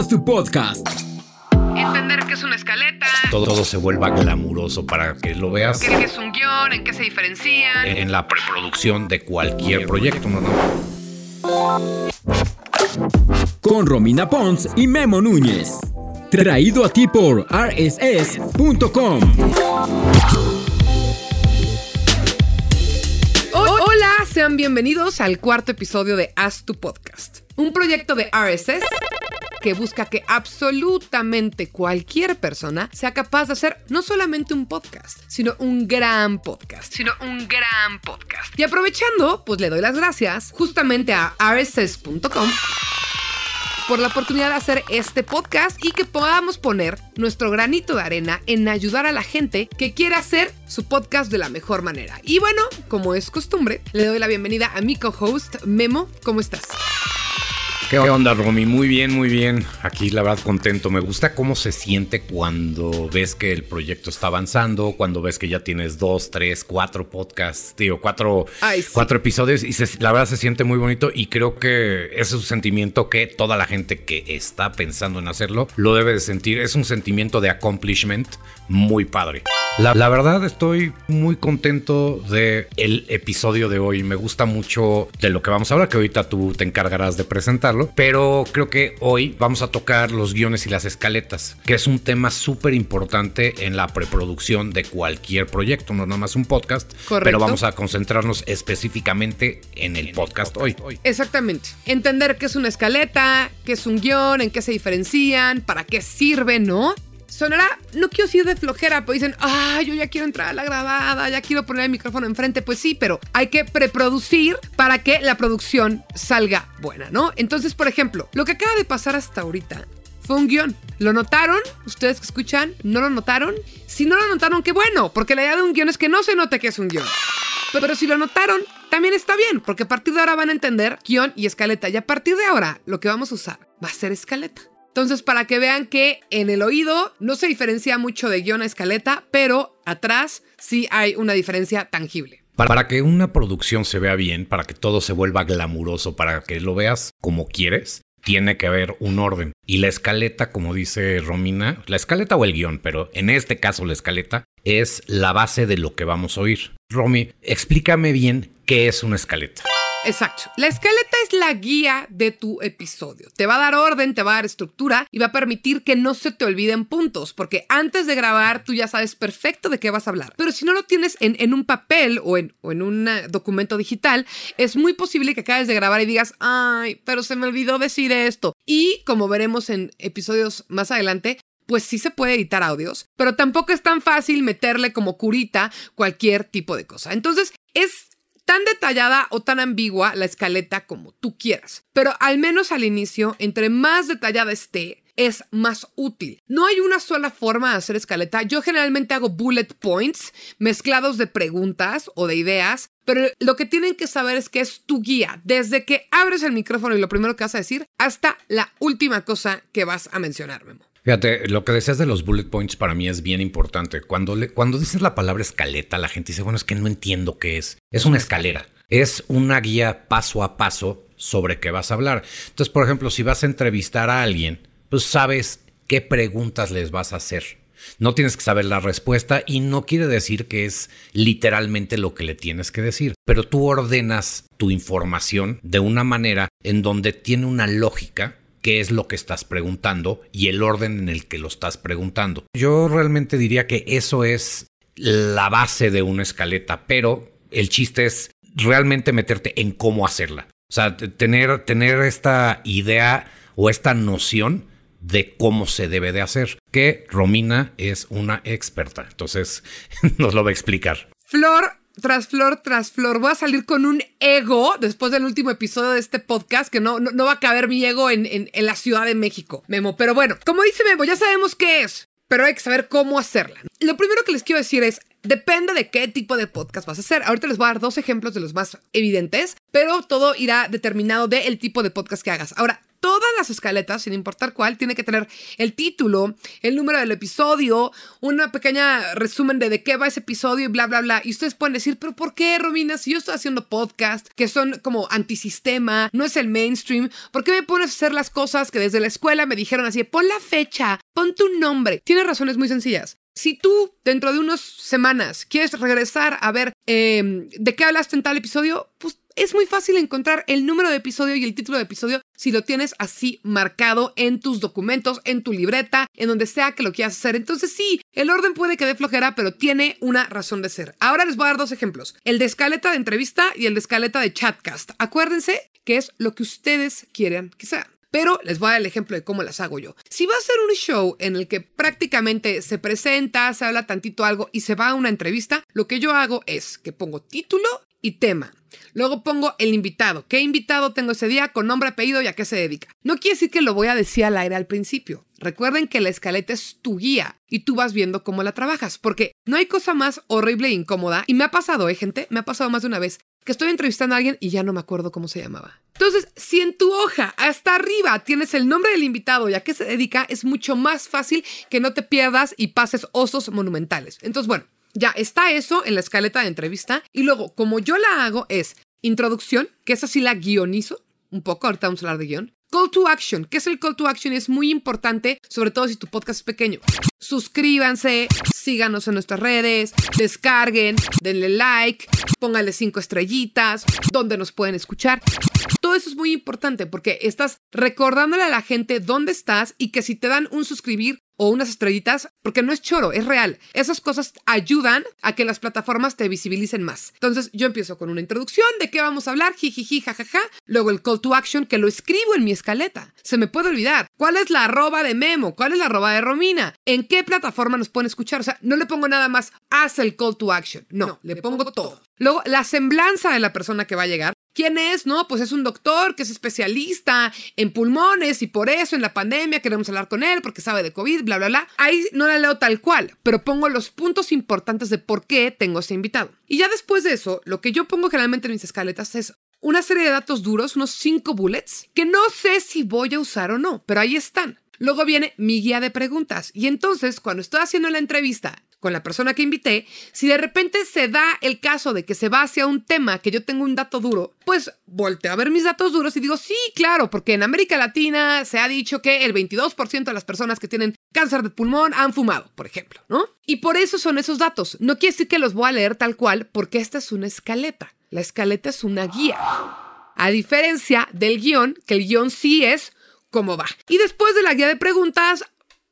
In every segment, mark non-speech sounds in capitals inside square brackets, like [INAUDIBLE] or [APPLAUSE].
Haz tu podcast. Entender qué es una escaleta, Todo, todo se vuelva glamuroso para que lo veas qué es un guion, en qué se diferencian. en, en la preproducción de cualquier proyecto, ¿no? ¿no? Con Romina Pons y Memo Núñez. Traído a ti por rss.com. Ho- Hola, sean bienvenidos al cuarto episodio de Haz tu Podcast, un proyecto de RSS que busca que absolutamente cualquier persona sea capaz de hacer no solamente un podcast, sino un gran podcast, sino un gran podcast. Y aprovechando, pues le doy las gracias justamente a rss.com por la oportunidad de hacer este podcast y que podamos poner nuestro granito de arena en ayudar a la gente que quiera hacer su podcast de la mejor manera. Y bueno, como es costumbre, le doy la bienvenida a mi co-host Memo. ¿Cómo estás? ¿Qué onda, Romy? Muy bien, muy bien. Aquí, la verdad, contento. Me gusta cómo se siente cuando ves que el proyecto está avanzando, cuando ves que ya tienes dos, tres, cuatro podcasts, digo, cuatro, Ay, sí. cuatro episodios y se- la verdad se siente muy bonito y creo que ese es un sentimiento que toda la gente que está pensando en hacerlo lo debe de sentir. Es un sentimiento de accomplishment muy padre. La, la verdad estoy muy contento de el episodio de hoy. Me gusta mucho de lo que vamos a hablar, que ahorita tú te encargarás de presentarlo. Pero creo que hoy vamos a tocar los guiones y las escaletas, que es un tema súper importante en la preproducción de cualquier proyecto, no nada más un podcast. Correcto. Pero vamos a concentrarnos específicamente en el podcast hoy. Exactamente. Entender qué es una escaleta, qué es un guion, en qué se diferencian, para qué sirve, ¿no? Sonará, no quiero decir de flojera, pero dicen, ah, yo ya quiero entrar a la grabada, ya quiero poner el micrófono enfrente. Pues sí, pero hay que preproducir para que la producción salga buena, ¿no? Entonces, por ejemplo, lo que acaba de pasar hasta ahorita fue un guion. ¿Lo notaron? ¿Ustedes que escuchan? ¿No lo notaron? Si no lo notaron, qué bueno, porque la idea de un guion es que no se note que es un guion. Pero si lo notaron, también está bien, porque a partir de ahora van a entender guion y escaleta. Y a partir de ahora, lo que vamos a usar va a ser escaleta. Entonces, para que vean que en el oído no se diferencia mucho de guion a escaleta, pero atrás sí hay una diferencia tangible. Para, que una producción se vea bien, para que todo se vuelva glamuroso, para que lo veas como quieres, tiene que haber un orden. Y la escaleta, como dice Romina, la escaleta o el guion, pero en este caso la escaleta es la base de lo que vamos a oír. Romy, explícame bien qué es una escaleta. Exacto. La escaleta es la guía de tu episodio. Te va a dar orden, te va a dar estructura y va a permitir que no se te olviden puntos, porque antes de grabar tú ya sabes perfecto de qué vas a hablar. Pero si no lo tienes en, un papel o en, o en un eh, documento digital, es muy posible que acabes de grabar y digas, ay, pero se me olvidó decir esto. Y como veremos en episodios más adelante, pues sí se puede editar audios, pero tampoco es tan fácil meterle como curita cualquier tipo de cosa. Entonces, es tan detallada o tan ambigua la escaleta como tú quieras. Pero al menos al inicio, entre más detallada esté, es más útil. No hay una sola forma de hacer escaleta. Yo generalmente hago bullet points mezclados de preguntas o de ideas, pero lo que tienen que saber es que es tu guía, desde que abres el micrófono y lo primero que vas a decir hasta la última cosa que vas a mencionar, Memo. Fíjate, lo que decías de los bullet points para mí es bien importante. Cuando, le- cuando dices la palabra escaleta, la gente dice, bueno, es que no entiendo qué es. Es una escalera. Es una guía paso a paso sobre qué vas a hablar. Entonces, por ejemplo, si vas a entrevistar a alguien, pues sabes qué preguntas les vas a hacer. No tienes que saber la respuesta y no quiere decir que es literalmente lo que le tienes que decir, pero tú ordenas tu información de una manera en donde tiene una lógica qué es lo que estás preguntando y el orden en el que lo estás preguntando. Yo realmente diría que eso es la base de una escaleta, pero el chiste es realmente meterte en cómo hacerla. O sea, tener, tener esta idea o esta noción de cómo se debe de hacer. Que Romina es una experta, entonces [LAUGHS] nos lo va a explicar. Flor tras flor tras flor. Voy a salir con un ego después del último episodio de este podcast, que no, no, va a caber mi ego en, en- en la Ciudad de México, Memo. Pero bueno, como dice Memo, ya sabemos qué es, pero hay que saber cómo hacerla. Lo primero que les quiero decir es, depende de qué tipo de podcast vas a hacer. Ahorita les voy a dar dos ejemplos de los más evidentes, pero todo irá determinado del tipo de podcast que hagas. Ahora, todas las escaletas, sin importar cuál, tiene que tener el título, el número del episodio, una pequeña resumen de de qué va ese episodio y bla, bla, bla. Y ustedes pueden decir, pero ¿por qué, Romina? Si yo estoy haciendo podcast, que son como antisistema, no es el mainstream, ¿por qué me pones a hacer las cosas que desde la escuela me dijeron así, pon la fecha, pon tu nombre? Tiene razones muy sencillas. Si tú dentro de unas semanas quieres regresar a ver em, de qué hablaste en tal episodio, pues es muy fácil encontrar el número de episodio y el título de episodio si lo tienes así marcado en tus documentos, en tu libreta, en donde sea que lo quieras hacer. Entonces sí, el orden puede que flojera, pero tiene una razón de ser. Ahora les voy a dar dos ejemplos. El de escaleta de entrevista y el de escaleta de chatcast. Acuérdense que es lo que ustedes quieran que. Pero les voy a dar el ejemplo de cómo las hago yo. Si va a ser un show en el que prácticamente se presenta, se habla tantito algo y se va a una entrevista, lo que yo hago es que pongo título y tema. Luego pongo el invitado. ¿Qué invitado tengo ese día? Con nombre, apellido y a qué se dedica. No quiere decir que lo voy a decir al aire al principio. Recuerden que la escaleta es tu guía y tú vas viendo cómo la trabajas, porque no hay cosa más horrible e incómoda. Y me ha pasado, ¿eh, gente? Me ha pasado más de una vez que estoy entrevistando a alguien y ya no me acuerdo cómo se llamaba. Entonces, si en tu hoja hasta arriba tienes el nombre del invitado y a qué se dedica, es mucho más fácil que no te pierdas y pases osos monumentales. Entonces, bueno, ya está eso en la escaleta de entrevista. Y luego, como yo la hago, es introducción, que esa sí la guionizo un poco, ahorita vamos a hablar de guion. Call to action. ¿Qué es el call to action? Es muy importante, sobre todo si tu podcast es pequeño. Suscríbanse, síganos en nuestras redes, descarguen, denle like, pónganle cinco estrellitas, donde nos pueden escuchar. Todo eso es muy importante porque estás recordándole a la gente dónde estás y que si te dan un suscribir o unas estrellitas, porque no es choro, es real. Esas cosas ayudan a que las plataformas te visibilicen más. Entonces yo empiezo con una introducción de qué vamos a hablar, jijiji, jajaja. Luego el call to action que lo escribo en mi escaleta. Se me puede olvidar. ¿Cuál es la arroba de Memo? ¿Cuál es la arroba de Romina? ¿En qué plataforma nos pueden escuchar? O sea, no le pongo nada más, haz el call to action. No, le, pongo, todo. Luego, la semblanza de la persona que va a llegar. ¿Quién es? No, pues es un doctor que es especialista en pulmones y por eso en la pandemia queremos hablar con él porque sabe de COVID, bla, bla, bla. Ahí no la leo tal cual, pero pongo los puntos importantes de por qué tengo ese invitado. Y ya después de eso, lo que yo pongo generalmente en mis escaletas es una serie de datos duros, unos cinco bullets, que no sé si voy a usar o no, pero ahí están. Luego viene mi guía de preguntas. Y entonces, cuando estoy haciendo la entrevista con la persona que invité, si de repente se da el caso de que se va hacia un tema que yo tengo un dato duro, pues volteo a ver mis datos duros y digo, sí, claro, porque en América Latina se ha dicho que el 22% de las personas que tienen cáncer de pulmón han fumado, por ejemplo, ¿no? Y por eso son esos datos. No quiere decir que los voy a leer tal cual, porque esta es una escaleta. La escaleta es una guía. A diferencia del guion, que el guion sí es cómo va. Y después de la guía de preguntas,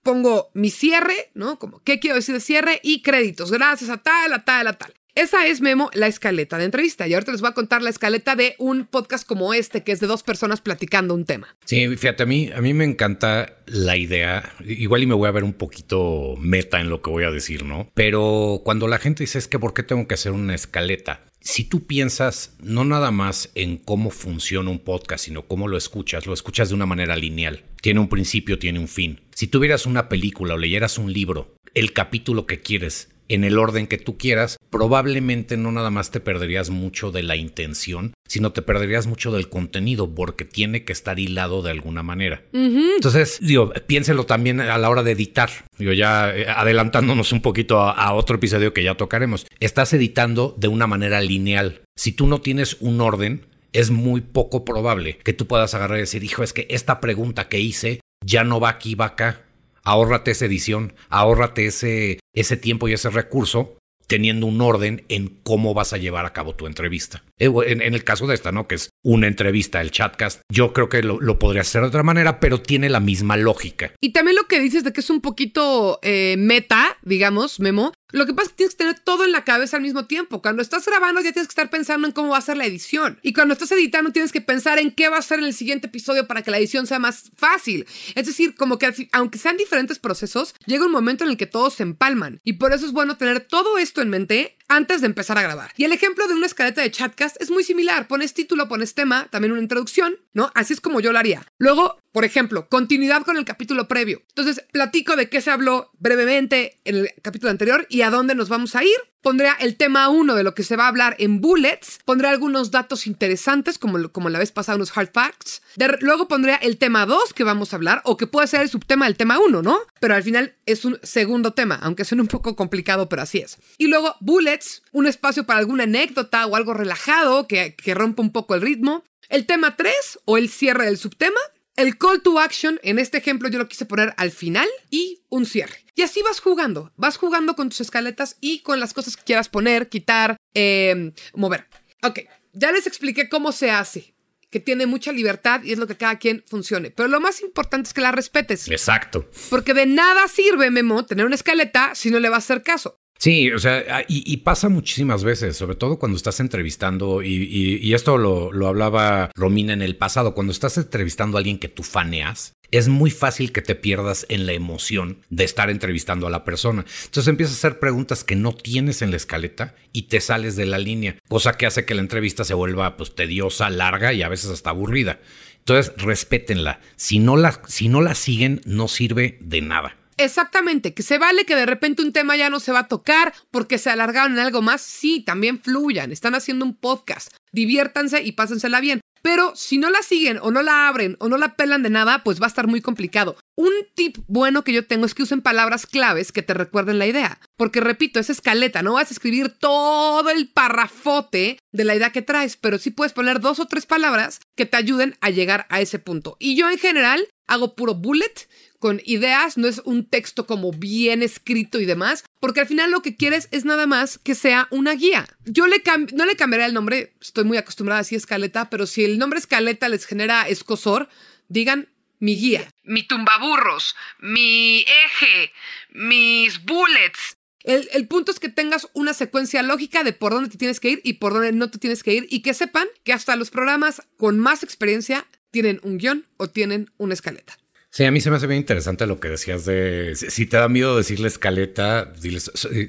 pongo mi cierre, ¿no? Como qué quiero decir de cierre y créditos, gracias a tal, a tal, a tal. Esa es Memo, la escaleta de entrevista. Y ahorita les voy a contar la escaleta de un podcast como este, que es de dos personas platicando un tema. Sí, fíjate, a mí, a mí me encanta la idea. Igual y me voy a ver un poquito meta en lo que voy a decir, ¿no? Pero cuando la gente dice es que ¿por qué tengo que hacer una escaleta? Si tú piensas no nada más en cómo funciona un podcast, sino cómo lo escuchas, lo escuchas de una manera lineal. Tiene un principio, tiene un fin. Si tuvieras una película o leyeras un libro, el capítulo que quieres en el orden que tú quieras, probablemente no nada más te perderías mucho de la intención, sino te perderías mucho del contenido porque tiene que estar hilado de alguna manera. Entonces, digo, piénselo también a la hora de editar. Digo, ya eh, adelantándonos un poquito a, a otro episodio que ya tocaremos. Estás editando de una manera lineal. Si tú no tienes un orden, es muy poco probable que tú puedas agarrar y decir, hijo, es que esta pregunta que hice ya no va aquí, va acá ahórrate esa edición, ahórrate ese, ese tiempo y ese recurso teniendo un orden en cómo vas a llevar a cabo tu entrevista. Eh, en, el caso de esta, ¿no? Que es una entrevista, el chatcast, yo creo que lo, podría hacer de otra manera, pero tiene la misma lógica. Y también lo que dices de que es un poquito eh, meta, digamos, Memo, lo que pasa es que tienes que tener todo en la cabeza al mismo tiempo. Cuando estás grabando ya tienes que estar pensando en cómo va a ser la edición. Y cuando estás editando tienes que pensar en qué va a ser en el siguiente episodio para que la edición sea más fácil. Es decir, como que aunque sean diferentes procesos, llega un momento en el que todos se empalman. Y por eso es bueno tener todo esto en mente antes de empezar a grabar. Y el ejemplo de una escaleta de chatcast es muy similar. Pones título, pones tema, también una introducción, ¿no? Así es como yo lo haría. Luego, por ejemplo, continuidad con el capítulo previo. Entonces, platico de qué se habló brevemente en el capítulo anterior y a dónde nos vamos a ir. Pondré el tema 1 de lo que se va a hablar en bullets. Pondré algunos datos interesantes, como, como la vez pasada, unos hard facts. luego pondré el tema 2 que vamos a hablar, o que puede ser el subtema del tema 1, ¿no? Pero al final es un segundo tema, aunque suene un poco complicado, pero así es. Y luego bullets, un espacio para alguna anécdota o algo relajado que, que rompa un poco el ritmo. El tema 3 o el cierre del subtema. El call to action, en este ejemplo yo lo quise poner al final y un cierre. Y así vas jugando, vas jugando con tus escaletas y con las cosas que quieras poner, quitar, eh, mover. Ok, ya les expliqué cómo se hace que tiene mucha libertad y es lo que cada quien funcione. Pero lo más importante es que la respetes. Exacto. Porque de nada sirve, Memo, tener una escaleta si no le vas a hacer caso. Sí, o sea, ah, y, pasa muchísimas veces, sobre todo cuando estás entrevistando, y, esto lo, lo, hablaba Romina en el pasado, cuando estás entrevistando a alguien que tú faneas, es muy fácil que te pierdas en la emoción de estar entrevistando a la persona. Entonces empiezas a hacer preguntas que no tienes en la escaleta y te sales de la línea, cosa que hace que la entrevista se vuelva pues tediosa, larga y a veces hasta aburrida. Entonces respétenla. Si no la, si no la siguen, no sirve de nada. Exactamente, que se vale que de repente un tema ya no se va a tocar porque se alargaron en algo más. Sí, también fluyan, están haciendo un podcast. Diviértanse y pásensela bien. Pero si no la siguen o no la abren o no la pelan de nada, pues va a estar muy complicado. Un tip bueno que yo tengo es que usen palabras claves que te recuerden la idea. Porque repito, es escaleta, no vas a escribir todo el parrafote de la idea que traes, pero sí puedes poner dos o tres palabras que te ayuden a llegar a ese punto. Y yo en general hago puro bullet con ideas, no es un texto como bien escrito y demás, porque al final lo que quieres es nada más que sea una guía. Yo le no le cambiaré el nombre, estoy muy acostumbrada así a escaleta, pero si el nombre escaleta les genera escosor, digan mi guía. Mi tumbaburros, mi eje, mis bullets. El, el, punto es que tengas una secuencia lógica de por dónde te tienes que ir y por dónde no te tienes que ir y que sepan que hasta los programas con más experiencia tienen un guion o tienen una escaleta. Sí, a mí se me hace bien interesante lo que decías de si te da miedo decirle escaleta, dile,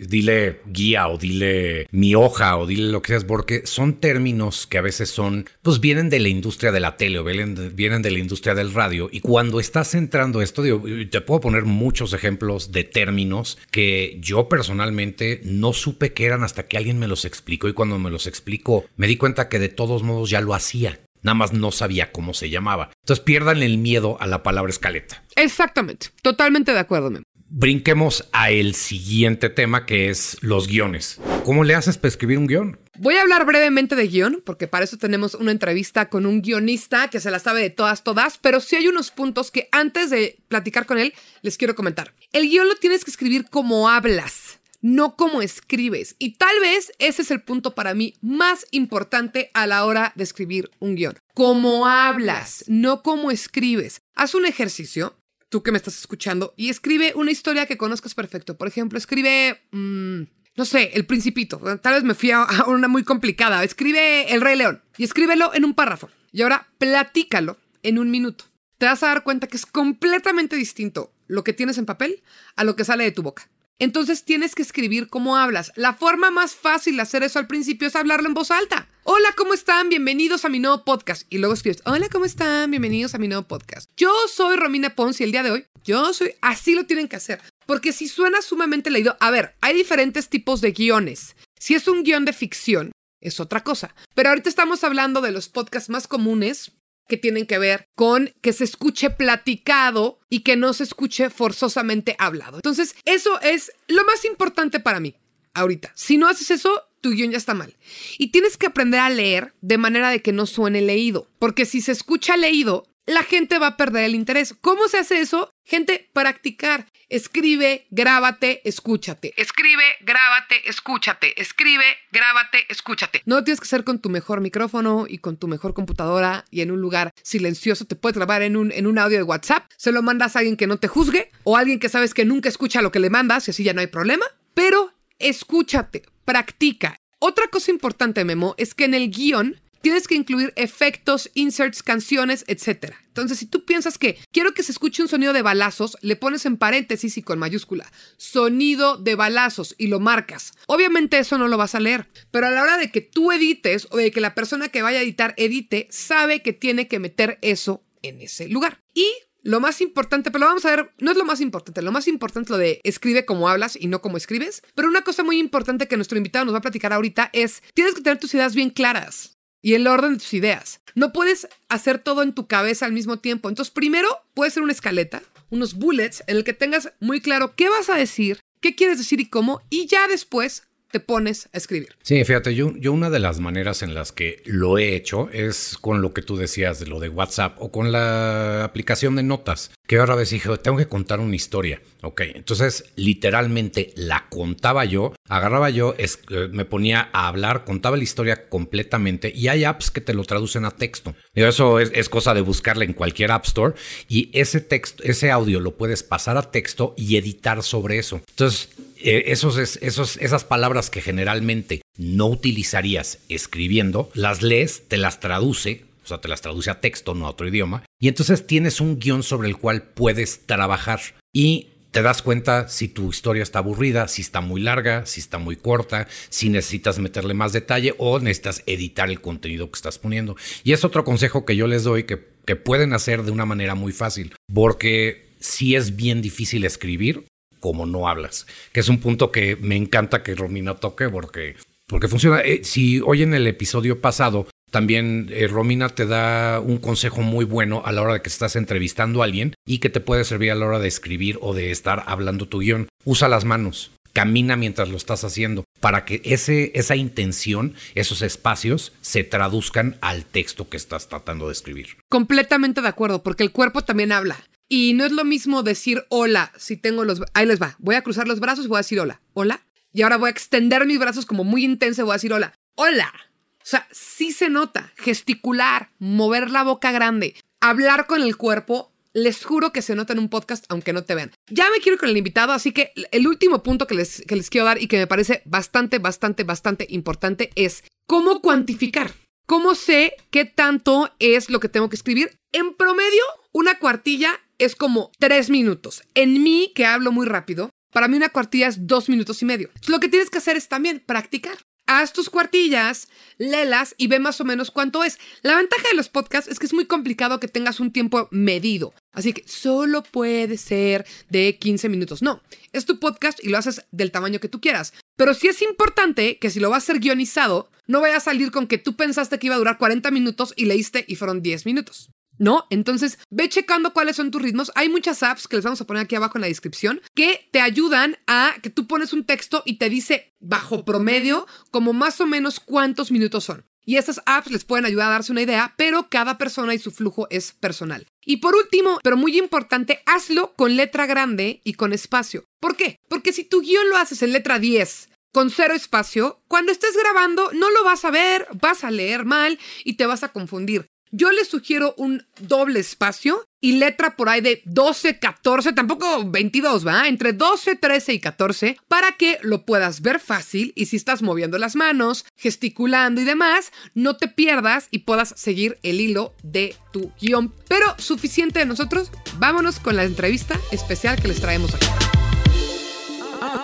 dile, guía o dile mi hoja o dile lo que seas, porque son términos que a veces son, pues vienen de la industria de la tele o vienen, vienen de la industria del radio. Y cuando estás entrando esto, te puedo poner muchos ejemplos de términos que yo personalmente no supe que eran hasta que alguien me los explicó y cuando me los explicó me di cuenta que de todos modos ya lo hacía. Nada más no sabía cómo se llamaba. Entonces pierdan el miedo a la palabra escaleta. Exactamente. Totalmente de acuerdo, Mem. Brinquemos a el siguiente tema que es los guiones. ¿Cómo le haces para escribir un guion? Voy a hablar brevemente de guion, porque para eso tenemos una entrevista con un guionista que se la sabe de todas, todas, pero sí hay unos puntos que antes de platicar con él les quiero comentar. El guion lo tienes que escribir como hablas no como escribes. Y tal vez ese es el punto para mí más importante a la hora de escribir un guion. Cómo hablas, no cómo escribes. Haz un ejercicio, tú que me estás escuchando, y escribe una historia que conozcas perfecto. Por ejemplo, escribe... Mm, no sé, El Principito. Tal vez me fui a una muy complicada. Escribe El Rey León y escríbelo en un párrafo. Y ahora platícalo en un minuto. Te vas a dar cuenta que es completamente distinto lo que tienes en papel a lo que sale de tu boca. Entonces tienes que escribir cómo hablas. La forma más fácil de hacer eso al principio es hablarlo en voz alta. Hola, ¿cómo están? Bienvenidos a mi nuevo podcast. Y luego escribes, hola, ¿cómo están? Bienvenidos a mi nuevo podcast. Yo soy Romina Pons y el día de hoy, yo soy, así lo tienen que hacer. Porque si suena sumamente leído, a ver, hay diferentes tipos de guiones. Si es un guion de ficción, es otra cosa. Pero ahorita estamos hablando de los podcasts más comunes, que tienen que ver con que se escuche platicado y que no se escuche forzosamente hablado. Entonces, eso es lo más importante para mí ahorita. Si no haces eso, tu guion ya está mal. Y tienes que aprender a leer de manera de que no suene leído, porque si se escucha leído, la gente va a perder el interés. ¿Cómo se hace eso? Gente, practicar. Escribe, grábate, escúchate. Escribe, grábate, escúchate. Escribe, grábate, escúchate. No tienes que ser con tu mejor micrófono y con tu mejor computadora y en un lugar silencioso. Te puedes grabar en un, en un audio de WhatsApp. Se lo mandas a alguien que no te juzgue o a alguien que sabes que nunca escucha lo que le mandas y así ya no hay problema. Pero escúchate, practica. Otra cosa importante, Memo, es que en el guion tienes que incluir efectos, inserts, canciones, etc. Entonces, si tú piensas que quiero que se escuche un sonido de balazos, le pones en paréntesis y con mayúscula, sonido de balazos y lo marcas. Obviamente eso no lo vas a leer, pero a la hora de que tú edites o de que la persona que vaya a editar edite, sabe que tiene que meter eso en ese lugar. Y lo más importante, pero lo vamos a ver, no es lo más importante, lo más importante es lo de escribe como hablas y no como escribes. Pero una cosa muy importante que nuestro invitado nos va a platicar ahorita es, tienes que tener tus ideas bien claras y el orden de tus ideas. No puedes hacer todo en tu cabeza al mismo tiempo. Entonces, primero puede ser una escaleta, unos bullets en el que tengas muy claro qué vas a decir, qué quieres decir y cómo, y ya después te pones a escribir. Sí, fíjate, yo, yo una de las maneras en las que lo he hecho es con lo que tú decías de lo de WhatsApp o con la aplicación de notas, que ahora vez dije, tengo que contar una historia. Ok, entonces literalmente la contaba yo, agarraba yo, eh, me ponía a hablar, contaba la historia completamente y hay apps que te lo traducen a texto. Eso es, es cosa de buscarle en cualquier App Store y ese texto, ese audio lo puedes pasar a texto y editar sobre eso. Entonces, esos, esos, esas palabras que generalmente no utilizarías escribiendo, las lees, te las traduce, o sea, te las traduce a texto, no a otro idioma, y entonces tienes un guion sobre el cual puedes trabajar y te das cuenta si tu historia está aburrida, si está muy larga, si está muy corta, si necesitas meterle más detalle o necesitas editar el contenido que estás poniendo. Y es otro consejo que yo les doy que, que pueden hacer de una manera muy fácil, porque si es bien difícil escribir, como no hablas, que es un punto que me encanta que Romina toque porque, porque funciona. Eh, si hoy en el episodio pasado también eh, Romina te da un consejo muy bueno a la hora de que estás entrevistando a alguien y que te puede servir a la hora de escribir o de estar hablando tu guion. Usa las manos, camina mientras lo estás haciendo para que ese, esa intención, esos espacios se traduzcan al texto que estás tratando de escribir. Completamente de acuerdo, porque el cuerpo también habla. Y no es lo mismo decir hola si tengo los... Ahí les va. Voy a cruzar los brazos y voy a decir hola. Hola. Y ahora voy a extender mis brazos como muy intenso y voy a decir hola. Hola. O sea, sí se nota. Gesticular, mover la boca grande, hablar con el cuerpo. Les juro que se nota en un podcast aunque no te vean. Ya me quiero con el invitado, así que el último punto que les, que les quiero dar y que me parece bastante, bastante, bastante importante es cómo cuantificar. ¿Cómo sé qué tanto es lo que tengo que escribir? En promedio, una cuartilla es como tres minutos. En mí, que hablo muy rápido, para mí una cuartilla es dos minutos y medio. lo que tienes que hacer es también practicar. Haz tus cuartillas, léelas y ve más o menos cuánto es. La ventaja de los podcasts es que es muy complicado que tengas un tiempo medido. Así que solo puede ser de 15 minutos. No, es tu podcast y lo haces del tamaño que tú quieras. Pero sí es importante que si lo vas a ser guionizado, no vaya a salir con que tú pensaste que iba a durar 40 minutos y leíste y fueron 10 minutos. ¿No? Entonces, ve checando cuáles son tus ritmos. Hay muchas apps que les vamos a poner aquí abajo en la descripción que te ayudan a que tú pones un texto y te dice bajo promedio como más o menos cuántos minutos son. Y estas apps les pueden ayudar a darse una idea, pero cada persona y su flujo es personal. Y por último, pero muy importante, hazlo con letra grande y con espacio. ¿Por qué? Porque si tu guion lo haces en letra 10, con cero espacio, cuando estés grabando no lo vas a ver, vas a leer mal y te vas a confundir. Yo les sugiero un doble espacio y letra por ahí de 12, 14, tampoco 22, ¿va? Entre 12, 13 y 14 para que lo puedas ver fácil y si estás moviendo las manos, gesticulando y demás, no te pierdas y puedas seguir el hilo de tu guion. Pero suficiente de nosotros, vámonos con la entrevista especial que les traemos aquí.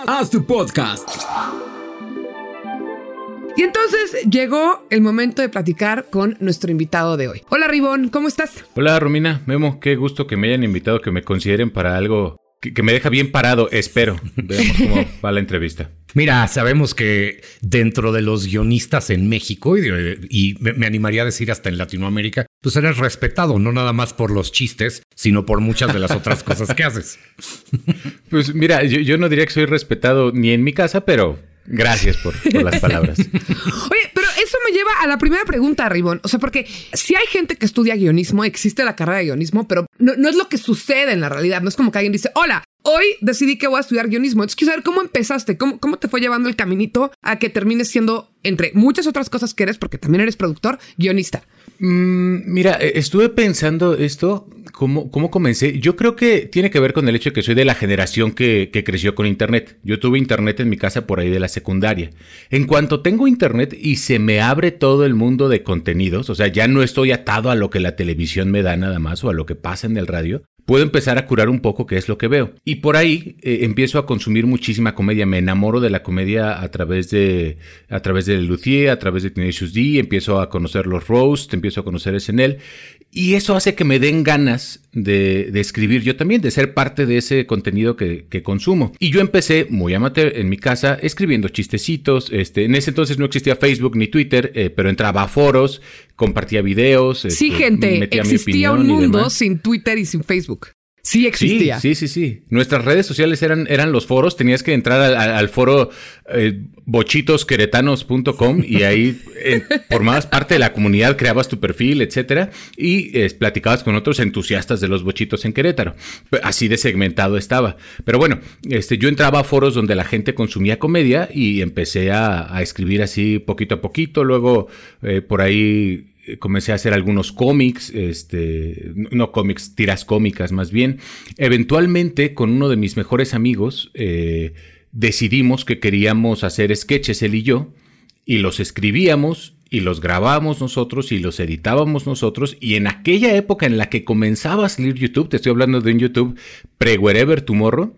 Haz tu podcast. Y entonces llegó el momento de platicar con nuestro invitado de hoy. Hola Ribón, ¿cómo estás? Hola Romina, Memo, qué gusto que me hayan invitado, que me consideren para algo que, me deja bien parado, espero. [LAUGHS] Veamos cómo va la entrevista. Mira, sabemos que dentro de los guionistas en México, y, me, animaría a decir hasta en Latinoamérica, pues eres respetado, no nada más por los chistes, sino por muchas de las otras cosas que haces. [LAUGHS] Pues mira, yo no diría que soy respetado ni en mi casa, pero Gracias por, las palabras. [LAUGHS] Oye, pero eso me lleva a la primera pregunta, Ribón. O sea, porque si hay gente que estudia guionismo, existe la carrera de guionismo, pero no, es lo que sucede en la realidad. No es como que alguien dice, hola, hoy decidí que voy a estudiar guionismo. Entonces quiero saber cómo empezaste, cómo, cómo te fue llevando el caminito a que termines siendo, entre muchas otras cosas que eres, porque también eres productor, guionista. Mm, mira, e, estuve pensando esto, ¿cómo, ¿cómo, comencé? Yo creo que tiene que ver con el hecho de que soy de la generación que, que, creció con Internet. Yo tuve Internet en mi casa por ahí de la secundaria. En cuanto tengo Internet y se me abre todo el mundo de contenidos, o sea, ya no estoy atado a lo que la televisión me da nada más o a lo que pasa en el radio, puedo empezar a curar un poco qué es lo que veo. Y por ahí eh, empiezo a consumir muchísima comedia. Me enamoro de la comedia a través de, a través de Lucier, a través de Tenacious D, empiezo a conocer los roasts, empiezo a conocer SNL. Y eso hace que me den ganas de, escribir yo también, de ser parte de ese contenido que, consumo. Y yo empecé muy amateur en mi casa escribiendo chistecitos. Este, en ese entonces no existía Facebook ni Twitter, eh, pero entraba a foros, compartía videos. Sí, este, gente, existía un mundo sin Twitter y sin Facebook. Sí existía. Sí, sí, sí, Nuestras redes sociales eran, eran los foros. Tenías que entrar al, foro eh, bochitosqueretanos.com y ahí formabas parte de la comunidad, creabas tu perfil, etcétera, y eh, platicabas con otros entusiastas de los bochitos en Querétaro. Así de segmentado estaba. Pero bueno, este, yo entraba a foros donde la gente consumía comedia y empecé a, escribir así poquito a poquito. Luego eh, por ahí comencé a hacer algunos cómics, este, no cómics, tiras cómicas más bien. Eventualmente, con uno de mis mejores amigos, eh, decidimos que queríamos hacer sketches él y yo, y los escribíamos y los grabábamos nosotros y los editábamos nosotros. Y en aquella época en la que comenzaba a salir YouTube, te estoy hablando de un YouTube pre-Wherever Tomorrow,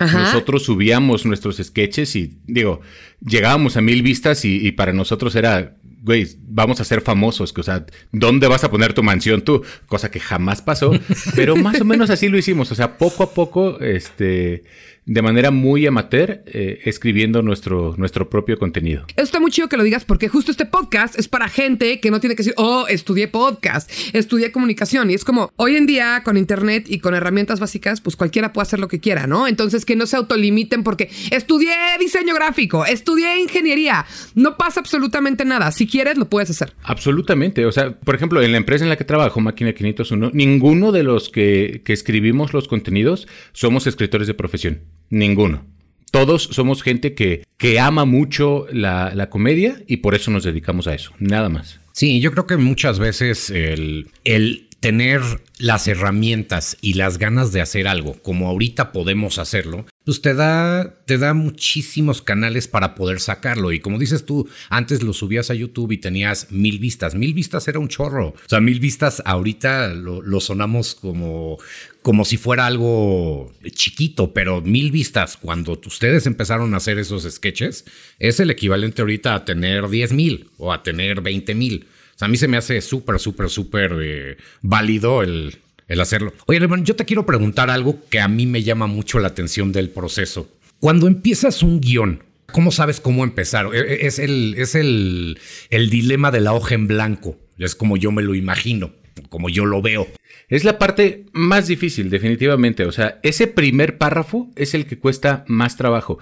nosotros subíamos nuestros sketches y digo, llegábamos a mil vistas y para nosotros era güey, vamos a ser famosos, que, o sea, ¿dónde vas a poner tu mansión tú? Cosa que jamás pasó, [LAUGHS] pero más o menos así lo hicimos, o sea, poco a poco, este, de manera muy amateur eh, escribiendo nuestro, nuestro propio contenido. Eso está muy chido que lo digas porque justo este podcast es para gente que no tiene que decir, oh, estudié podcast, estudié comunicación. Y es como, hoy en día con internet y con herramientas básicas, pues cualquiera puede hacer lo que quiera, ¿no? Entonces que no se autolimiten porque estudié diseño gráfico, estudié ingeniería. No pasa absolutamente nada. Si quieres, lo puedes hacer. Absolutamente. O sea, por ejemplo, en la empresa en la que trabajo, Máquina 501, ninguno de los que, que escribimos los contenidos somos escritores de profesión. Ninguno. Todos somos gente que, que ama mucho la, la, comedia y por eso nos dedicamos a eso, nada más. Sí, yo creo que muchas veces el, el tener las herramientas y las ganas de hacer algo, como ahorita podemos hacerlo, pues te da, te da muchísimos canales para poder sacarlo. Y como dices tú, antes lo subías a YouTube y tenías mil vistas. Mil vistas era un chorro. O sea, mil vistas ahorita lo, sonamos como, como si fuera algo chiquito, pero mil vistas cuando ustedes empezaron a hacer esos sketches es el equivalente ahorita a tener diez mil o a tener veinte mil a mí se me hace súper, súper, súper eh, válido el, hacerlo. Oye, hermano, yo te quiero preguntar algo que a mí me llama mucho la atención del proceso. Cuando empiezas un guion, ¿cómo sabes cómo empezar? E, e, es el, es el, el dilema de la hoja en blanco. Es como yo me lo imagino, como yo lo veo. Es la parte más difícil, definitivamente. O sea, ese primer párrafo es el que cuesta más trabajo.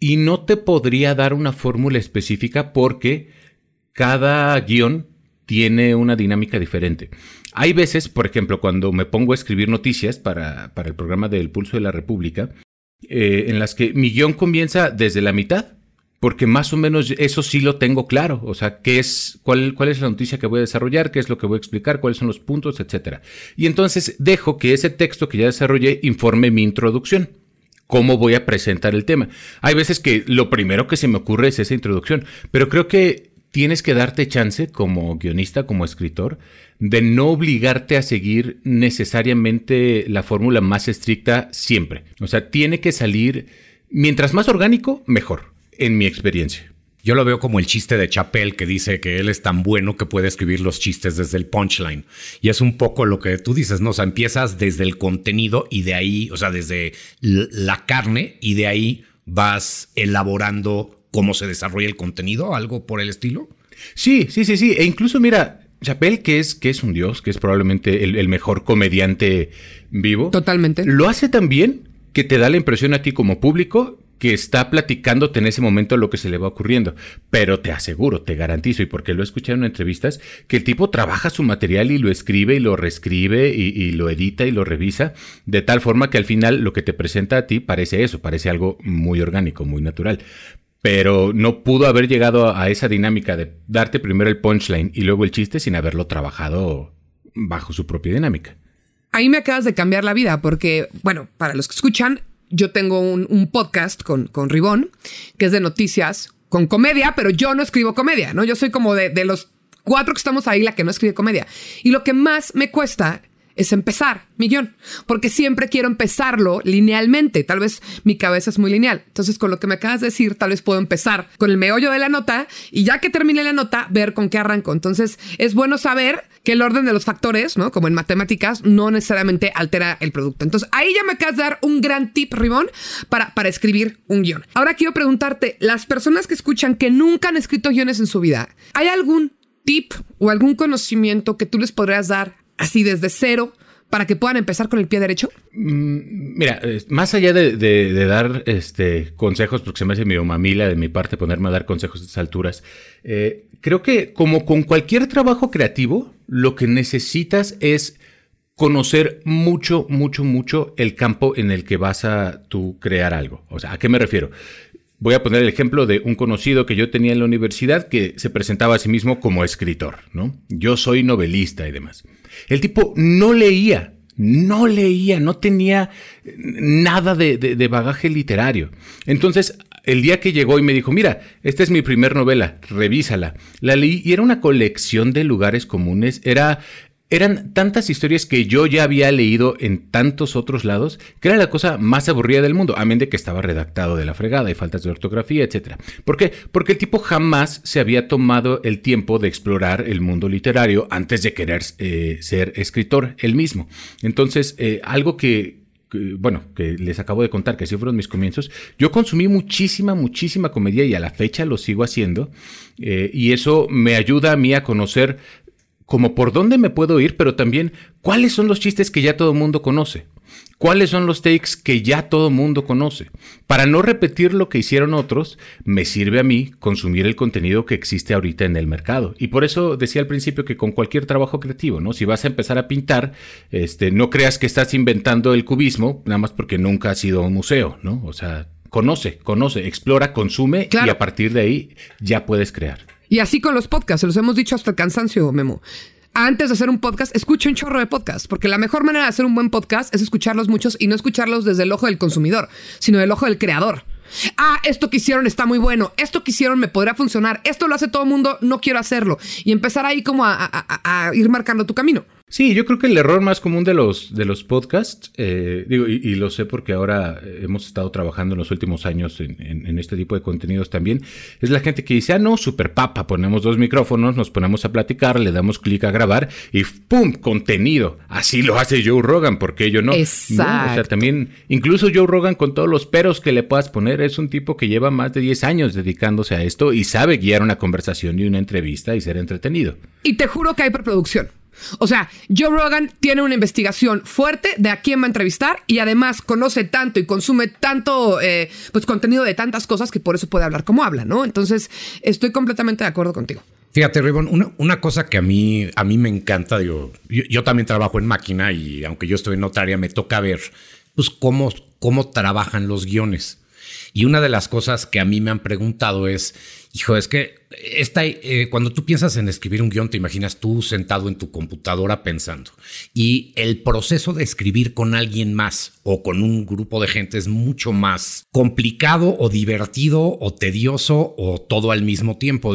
Y no te podría dar una fórmula específica porque cada guion tiene una dinámica diferente. Hay veces, por ejemplo, cuando me pongo a escribir noticias para, el programa del Pulso de la República, eh, en las que mi guion comienza desde la mitad, porque más o menos eso sí lo tengo claro, o sea, qué es, cuál, cuál es la noticia que voy a desarrollar, qué es lo que voy a explicar, cuáles son los puntos, etcétera. Y entonces dejo que ese texto que ya desarrollé informe mi introducción cómo voy a presentar el tema. Hay veces que lo primero que se me ocurre es esa introducción, pero creo que tienes que darte chance como guionista, como escritor, de no obligarte a seguir necesariamente la fórmula más estricta siempre. O sea, tiene que salir, mientras más orgánico, mejor, en mi experiencia. Yo lo veo como el chiste de Chapel que dice que él es tan bueno que puede escribir los chistes desde el punchline. Y es un poco lo que tú dices, ¿no? O sea, empiezas desde el contenido y de ahí, o sea, desde la carne y de ahí vas elaborando cómo se desarrolla el contenido, algo por el estilo. Sí, sí, sí, sí. E incluso mira, Chappelle, que es, que es un dios, que es probablemente el, mejor comediante vivo. Totalmente. Lo hace tan bien que te da la impresión a ti como público que está platicándote en ese momento lo que se le va ocurriendo. Pero te aseguro, te garantizo, y porque lo he escuchado en entrevistas, que el tipo trabaja su material y lo escribe y lo reescribe y, y, lo edita y lo revisa, de tal forma que al final lo que te presenta a ti parece eso, parece algo muy orgánico, muy natural pero no pudo haber llegado a esa dinámica de darte primero el punchline y luego el chiste sin haberlo trabajado bajo su propia dinámica. Ahí me acabas de cambiar la vida porque, bueno, para los que escuchan, yo tengo un, podcast con, con Ribón, que es de noticias con comedia, pero yo no escribo comedia, ¿no? Yo soy como de, de los cuatro que estamos ahí la que no escribe comedia. Y lo que más me cuesta es empezar mi guion, porque siempre quiero empezarlo linealmente. Tal vez mi cabeza es muy lineal. Entonces, con lo que me acabas de decir, tal vez puedo empezar con el meollo de la nota y ya que termine la nota, ver con qué arranco. Entonces, es bueno saber que el orden de los factores, ¿no? Como en matemáticas, no necesariamente altera el producto. Entonces, ahí ya me acabas de dar un gran tip, Ribón, para, para escribir un guion. Ahora quiero preguntarte, las personas que escuchan que nunca han escrito guiones en su vida, ¿hay algún tip o algún conocimiento que tú les podrías dar así desde cero para que puedan empezar con el pie derecho? Mm, mira, más allá de, dar este, consejos, porque se me hace mi mamila de mi parte ponerme a dar consejos a estas alturas, eh, creo que como con cualquier trabajo creativo, lo que necesitas es conocer mucho, mucho, mucho el campo en el que vas a tú crear algo. O sea, ¿a qué me refiero? Voy a poner el ejemplo de un conocido que yo tenía en la universidad que se presentaba a sí mismo como escritor, ¿no? Yo soy novelista y demás. El tipo no leía, no leía, no tenía nada de, bagaje literario. Entonces, el día que llegó y me dijo, mira, esta es mi primer novela, revísala. La leí y era una colección de lugares comunes, era eran tantas historias que yo ya había leído en tantos otros lados que era la cosa más aburrida del mundo, a menos de que estaba redactado de la fregada y faltas de ortografía, etc. ¿Por qué? Porque el tipo jamás se había tomado el tiempo de explorar el mundo literario antes de querer eh, ser escritor él mismo. Entonces, eh, algo que, bueno, que les acabo de contar, que así fueron mis comienzos, yo consumí muchísima, muchísima comedia y a la fecha lo sigo haciendo. Eh, y eso me ayuda a mí a conocer como por dónde me puedo ir, pero también cuáles son los chistes que ya todo el mundo conoce. ¿Cuáles son los takes que ya todo el mundo conoce? Para no repetir lo que hicieron otros, me sirve a mí consumir el contenido que existe ahorita en el mercado. Y por eso decía al principio que con cualquier trabajo creativo, ¿no? Si vas a empezar a pintar, este, no creas que estás inventando el cubismo, nada más porque nunca has ido a un museo, ¿no? O sea, conoce, conoce, explora, consume y a partir de ahí ya puedes crear. Y así con los podcasts, se los hemos dicho hasta el cansancio, Memo. Antes de hacer un podcast, escucha un chorro de podcasts, porque la mejor manera de hacer un buen podcast es escucharlos muchos y no escucharlos desde el ojo del consumidor, sino del ojo del creador. Ah, esto que hicieron está muy bueno, esto que hicieron me podría funcionar, esto lo hace todo el mundo, no quiero hacerlo. Y empezar ahí como a ir marcando tu camino. Sí, yo creo que el error más común de los, de los podcasts, eh, digo, y, lo sé porque ahora hemos estado trabajando en los últimos años en, este tipo de contenidos también, es la gente que dice, ah, no, super papa, ponemos dos micrófonos, nos ponemos a platicar, le damos clic a grabar y ¡pum! Contenido. Así lo hace Joe Rogan, porque yo no. Exacto. o sea, también, incluso Joe Rogan con todos los peros que le puedas poner, es un tipo que lleva más de 10 años dedicándose a esto y sabe guiar una conversación y una entrevista y ser entretenido. Y te juro que hay preproducción. O sea, Joe Rogan tiene una investigación fuerte de a quién va a entrevistar y además conoce tanto y consume tanto eh, pues, contenido de tantas cosas que por eso puede hablar como habla, ¿no? Entonces, estoy completamente de acuerdo contigo. Fíjate, Ribon, una, cosa que a mí, a mí me encanta, digo, yo, también trabajo en máquina y aunque yo estoy en notaria, me toca ver pues, cómo, cómo trabajan los guiones. Y una de las cosas que a mí me han preguntado es, hijo, es que esta, eh, cuando tú piensas en escribir un guion, te imaginas tú sentado en tu computadora pensando. Y el proceso de escribir con alguien más o con un grupo de gente es mucho más complicado o divertido o tedioso o todo al mismo tiempo.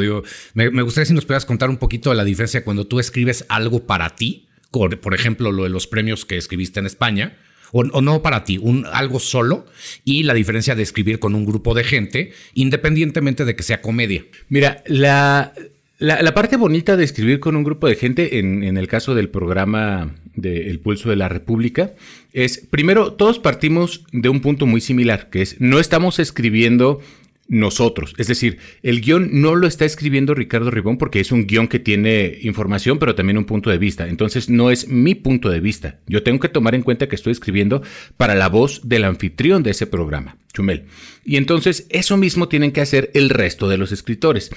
Me, me gustaría si nos pudieras contar un poquito de la diferencia cuando tú escribes algo para ti, por ejemplo, lo de los premios que escribiste en España o, no para ti, un, algo solo y la diferencia de escribir con un grupo de gente, independientemente de que sea comedia. Mira, la, la, parte bonita de escribir con un grupo de gente, en, en el caso del programa de El Pulso de la República, es, primero, todos partimos de un punto muy similar, que es, no estamos escribiendo nosotros. Es decir, el guion no lo está escribiendo Ricardo Ribón porque es un guion que tiene información, pero también un punto de vista. Entonces no es mi punto de vista. Yo tengo que tomar en cuenta que estoy escribiendo para la voz del anfitrión de ese programa, Chumel. Y entonces eso mismo tienen que hacer el resto de los escritores.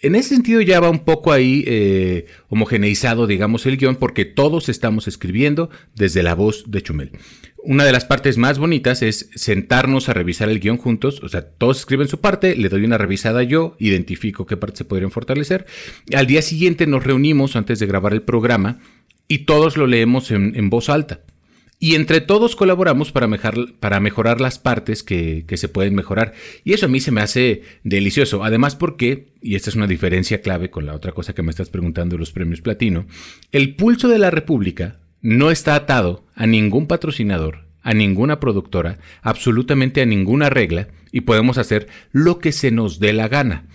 En ese sentido ya va un poco ahí eh, homogeneizado, digamos, el guion, porque todos estamos escribiendo desde la voz de Chumel. Una de las partes más bonitas es sentarnos a revisar el guion juntos, o sea, todos escriben su parte, le doy una revisada yo, identifico qué partes se podrían fortalecer. Al día siguiente nos reunimos antes de grabar el programa y todos lo leemos en voz alta. Y entre todos colaboramos para, mejorar las partes que, que, se pueden mejorar. Y eso a mí se me hace delicioso. Además porque, y esta es una diferencia clave con la otra cosa que me estás preguntando de los premios platino, el pulso de la República no está atado a ningún patrocinador, a ninguna productora, absolutamente a ninguna regla, y podemos hacer lo que se nos dé la gana.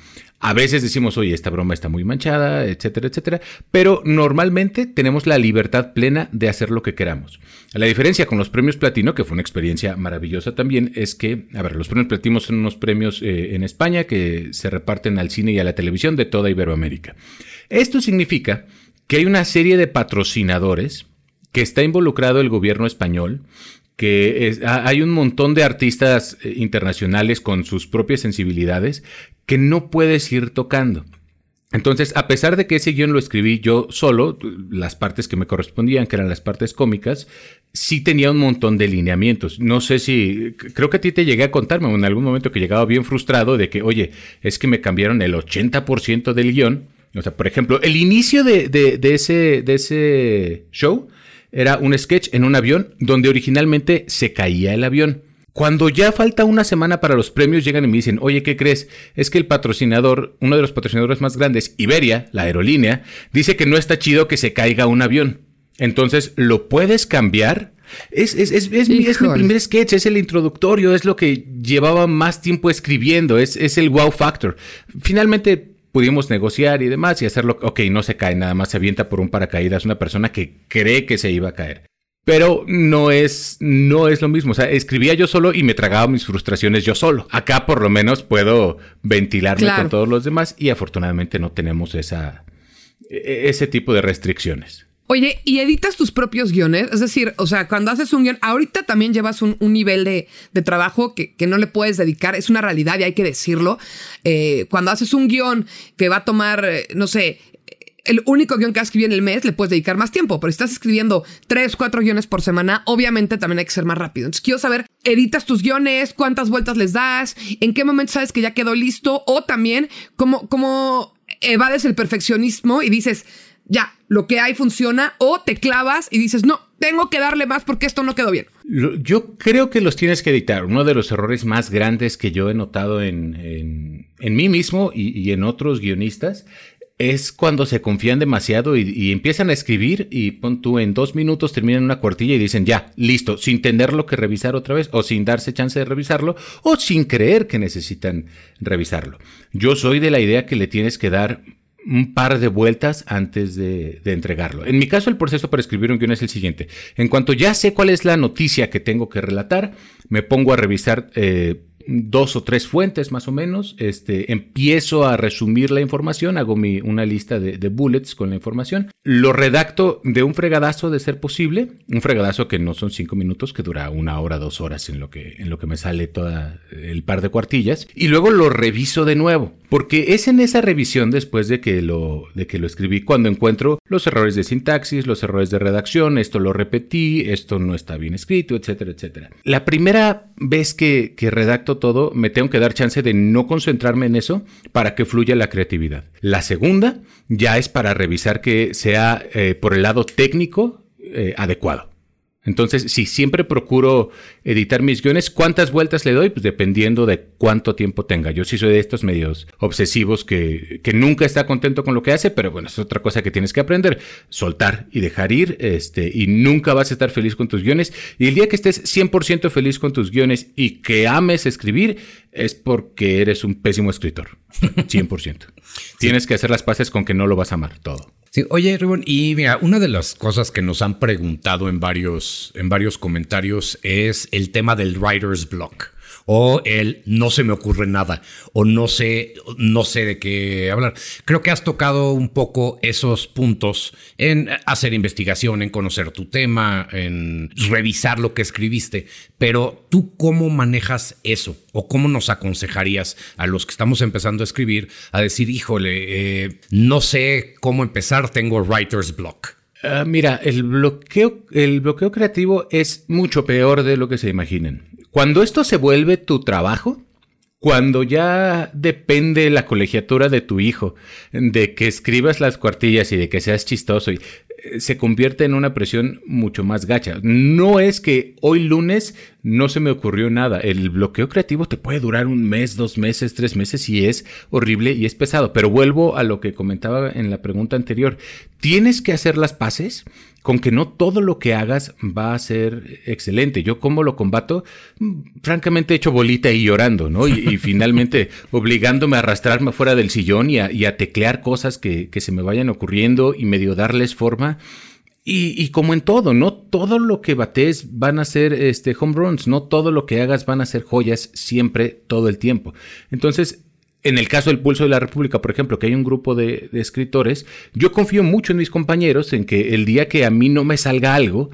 A veces decimos, oye, esta broma está muy manchada, etcétera, etcétera, pero normalmente tenemos la libertad plena de hacer lo que queramos. La diferencia con los premios platino, que fue una experiencia maravillosa también, es que, a ver, los premios platino son unos premios eh, en España que se reparten al cine y a la televisión de toda Iberoamérica. Esto significa que hay una serie de patrocinadores que está involucrado el gobierno español, que hay un montón de artistas eh, internacionales con sus propias sensibilidades que no puedes ir tocando. Entonces, a pesar de que ese guion lo escribí yo solo, las partes que me correspondían, que eran las partes cómicas, sí tenía un montón de lineamientos. No sé si, creo que a ti te llegué a contarme en algún momento que llegaba bien frustrado de que, oye, es que me cambiaron el 80% del guion. O sea, por ejemplo, el inicio de, ese show era un sketch en un avión donde originalmente se caía el avión. Cuando ya falta una semana para los premios, llegan y me dicen, oye, ¿qué crees? Es que el patrocinador, uno de los patrocinadores más grandes, Iberia, la aerolínea, dice que no está chido que se caiga un avión. Entonces, ¿lo puedes cambiar? Es, es, es, es mi, primer sketch, es el introductorio, es lo que llevaba más tiempo escribiendo, es, es el wow factor. Finalmente pudimos negociar y demás y hacerlo, ok, no se cae, nada más se avienta por un paracaídas una persona que cree que se iba a caer. Pero no es, no es lo mismo. O sea, escribía yo solo y me tragaba mis frustraciones yo solo. Acá por lo menos puedo ventilarme con todos los demás y afortunadamente no tenemos esa, e, ese tipo de restricciones. Oye, ¿y editas tus propios guiones? Es decir, o sea, cuando haces un guion, ahorita también llevas un, nivel de, trabajo que, no le puedes dedicar, es una realidad y hay que decirlo. Eh, cuando haces un guion que va a tomar, eh, no sé, el único guion que has escrito en el mes le puedes dedicar más tiempo, pero si estás escribiendo tres, cuatro guiones por semana, obviamente también hay que ser más rápido. Entonces quiero saber, ¿editas tus guiones? ¿Cuántas vueltas les das? ¿En qué momento sabes que ya quedó listo? O también, ¿cómo, cómo evades el perfeccionismo y dices, ya, lo que hay funciona? O te clavas y dices, no, tengo que darle más porque esto no quedó bien. Yo creo que los tienes que editar. Uno de los errores más grandes que yo he notado en, mí mismo y, y en otros guionistas es cuando se confían demasiado y, empiezan a escribir y pon tú en dos minutos terminan una cuartilla y dicen ya, listo, sin tenerlo que revisar otra vez o sin darse chance de revisarlo o sin creer que necesitan revisarlo. Yo soy de la idea que le tienes que dar un par de vueltas antes de, entregarlo. En mi caso, el proceso para escribir un guion es el siguiente. En cuanto ya sé cuál es la noticia que tengo que relatar, me pongo a revisar eh, dos o tres fuentes más o menos, este, empiezo a resumir la información, hago mi, una lista de, bullets con la información, lo redacto de un fregadazo de ser posible, un fregadazo que no son cinco minutos, que dura una hora, dos horas en lo que, en lo que me sale toda el par de cuartillas, y luego lo reviso de nuevo, porque es en esa revisión después de que lo, de que lo escribí cuando encuentro los errores de sintaxis, los errores de redacción, esto lo repetí, esto no está bien escrito, etcétera, etcétera. La primera vez que, que redacto todo, me tengo que dar chance de no concentrarme en eso para que fluya la creatividad. La segunda ya es para revisar que sea eh, por el lado técnico eh, adecuado. Entonces, si siempre procuro editar mis guiones, ¿cuántas vueltas le doy? Pues dependiendo de cuánto tiempo tenga. Yo sí soy de estos medios obsesivos que, que, nunca está contento con lo que hace, pero bueno, es otra cosa que tienes que aprender. Soltar y dejar ir, este, y nunca vas a estar feliz con tus guiones. Y el día que estés 100% feliz con tus guiones y que ames escribir, es porque eres un pésimo escritor. 100%. [LAUGHS] Tienes que hacer las paces con que no lo vas a amar todo. Sí, oye, Rubén, y mira, una de las cosas que nos han preguntado en varios, en varios comentarios es el tema del writer's block. O el no se me ocurre nada o no sé, no sé de qué hablar. Creo que has tocado un poco esos puntos en hacer investigación, en conocer tu tema, en revisar lo que escribiste, pero tú cómo manejas eso o cómo nos aconsejarías a los que estamos empezando a escribir a decir, híjole, eh, no sé cómo empezar, tengo writer's block. Ah, mira, el bloqueo, el bloqueo creativo es mucho peor de lo que se imaginen. Cuando esto se vuelve tu trabajo, cuando ya depende la colegiatura de tu hijo, de que escribas las cuartillas y de que seas chistoso y se convierte en una presión mucho más gacha. No es que hoy lunes no se me ocurrió nada. El bloqueo creativo te puede durar un mes, dos meses, tres meses y es horrible y es pesado. Pero vuelvo a lo que comentaba en la pregunta anterior. Tienes que hacer las paces con que no todo lo que hagas va a ser excelente. Yo cómo lo combato, francamente he hecho bolita y llorando, ¿no? Y, finalmente [LAUGHS] obligándome a arrastrarme fuera del sillón y a, teclear cosas que, que, se me vayan ocurriendo y medio darles forma. Y, y, como en todo, no todo lo que bates van a ser este, home runs, no todo lo que hagas van a ser joyas siempre, todo el tiempo. Entonces, en el caso del Pulso de la República, por ejemplo, que hay un grupo de, escritores, yo confío mucho en mis compañeros en que el día que a mí no me salga algo,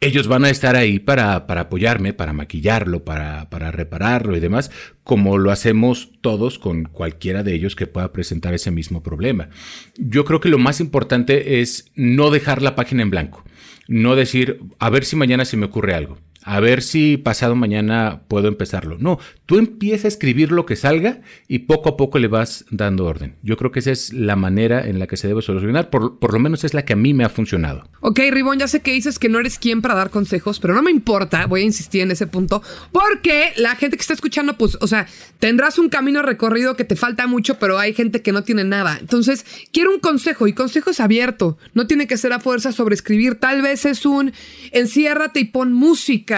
ellos van a estar ahí para, para apoyarme, para maquillarlo, para, para, repararlo y demás, como lo hacemos todos con cualquiera de ellos que pueda presentar ese mismo problema. Yo creo que lo más importante es no dejar la página en blanco, no decir, a ver si mañana se me ocurre algo a ver si pasado mañana puedo empezarlo. No, tú empieza a escribir lo que salga y poco a poco le vas dando orden. Yo creo que esa es la manera en la que se debe solucionar, por, por lo menos es la que a mí me ha funcionado. Ok, Ribón, ya sé que dices que no eres quien para dar consejos, pero no me importa, voy a insistir en ese punto, porque la gente que está escuchando, pues, o sea, tendrás un camino recorrido que te falta mucho, pero hay gente que no tiene nada. Entonces, quiero un consejo y consejo es abierto, no tiene que ser a fuerza sobre escribir, tal vez es un enciérrate y pon música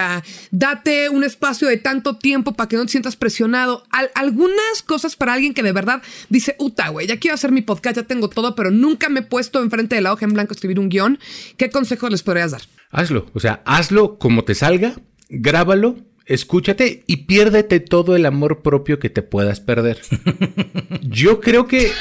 date un espacio de tanto tiempo para que no te sientas presionado. algunas cosas para alguien que de verdad dice, uta, güey, ya quiero hacer mi podcast, ya tengo todo, pero nunca me he puesto enfrente de la hoja en blanco a escribir un guion. ¿Qué consejos les podrías dar? Hazlo, o sea, hazlo como te salga, grábalo escúchate y piérdete todo el amor propio que te puedas perder. [LAUGHS] Yo creo que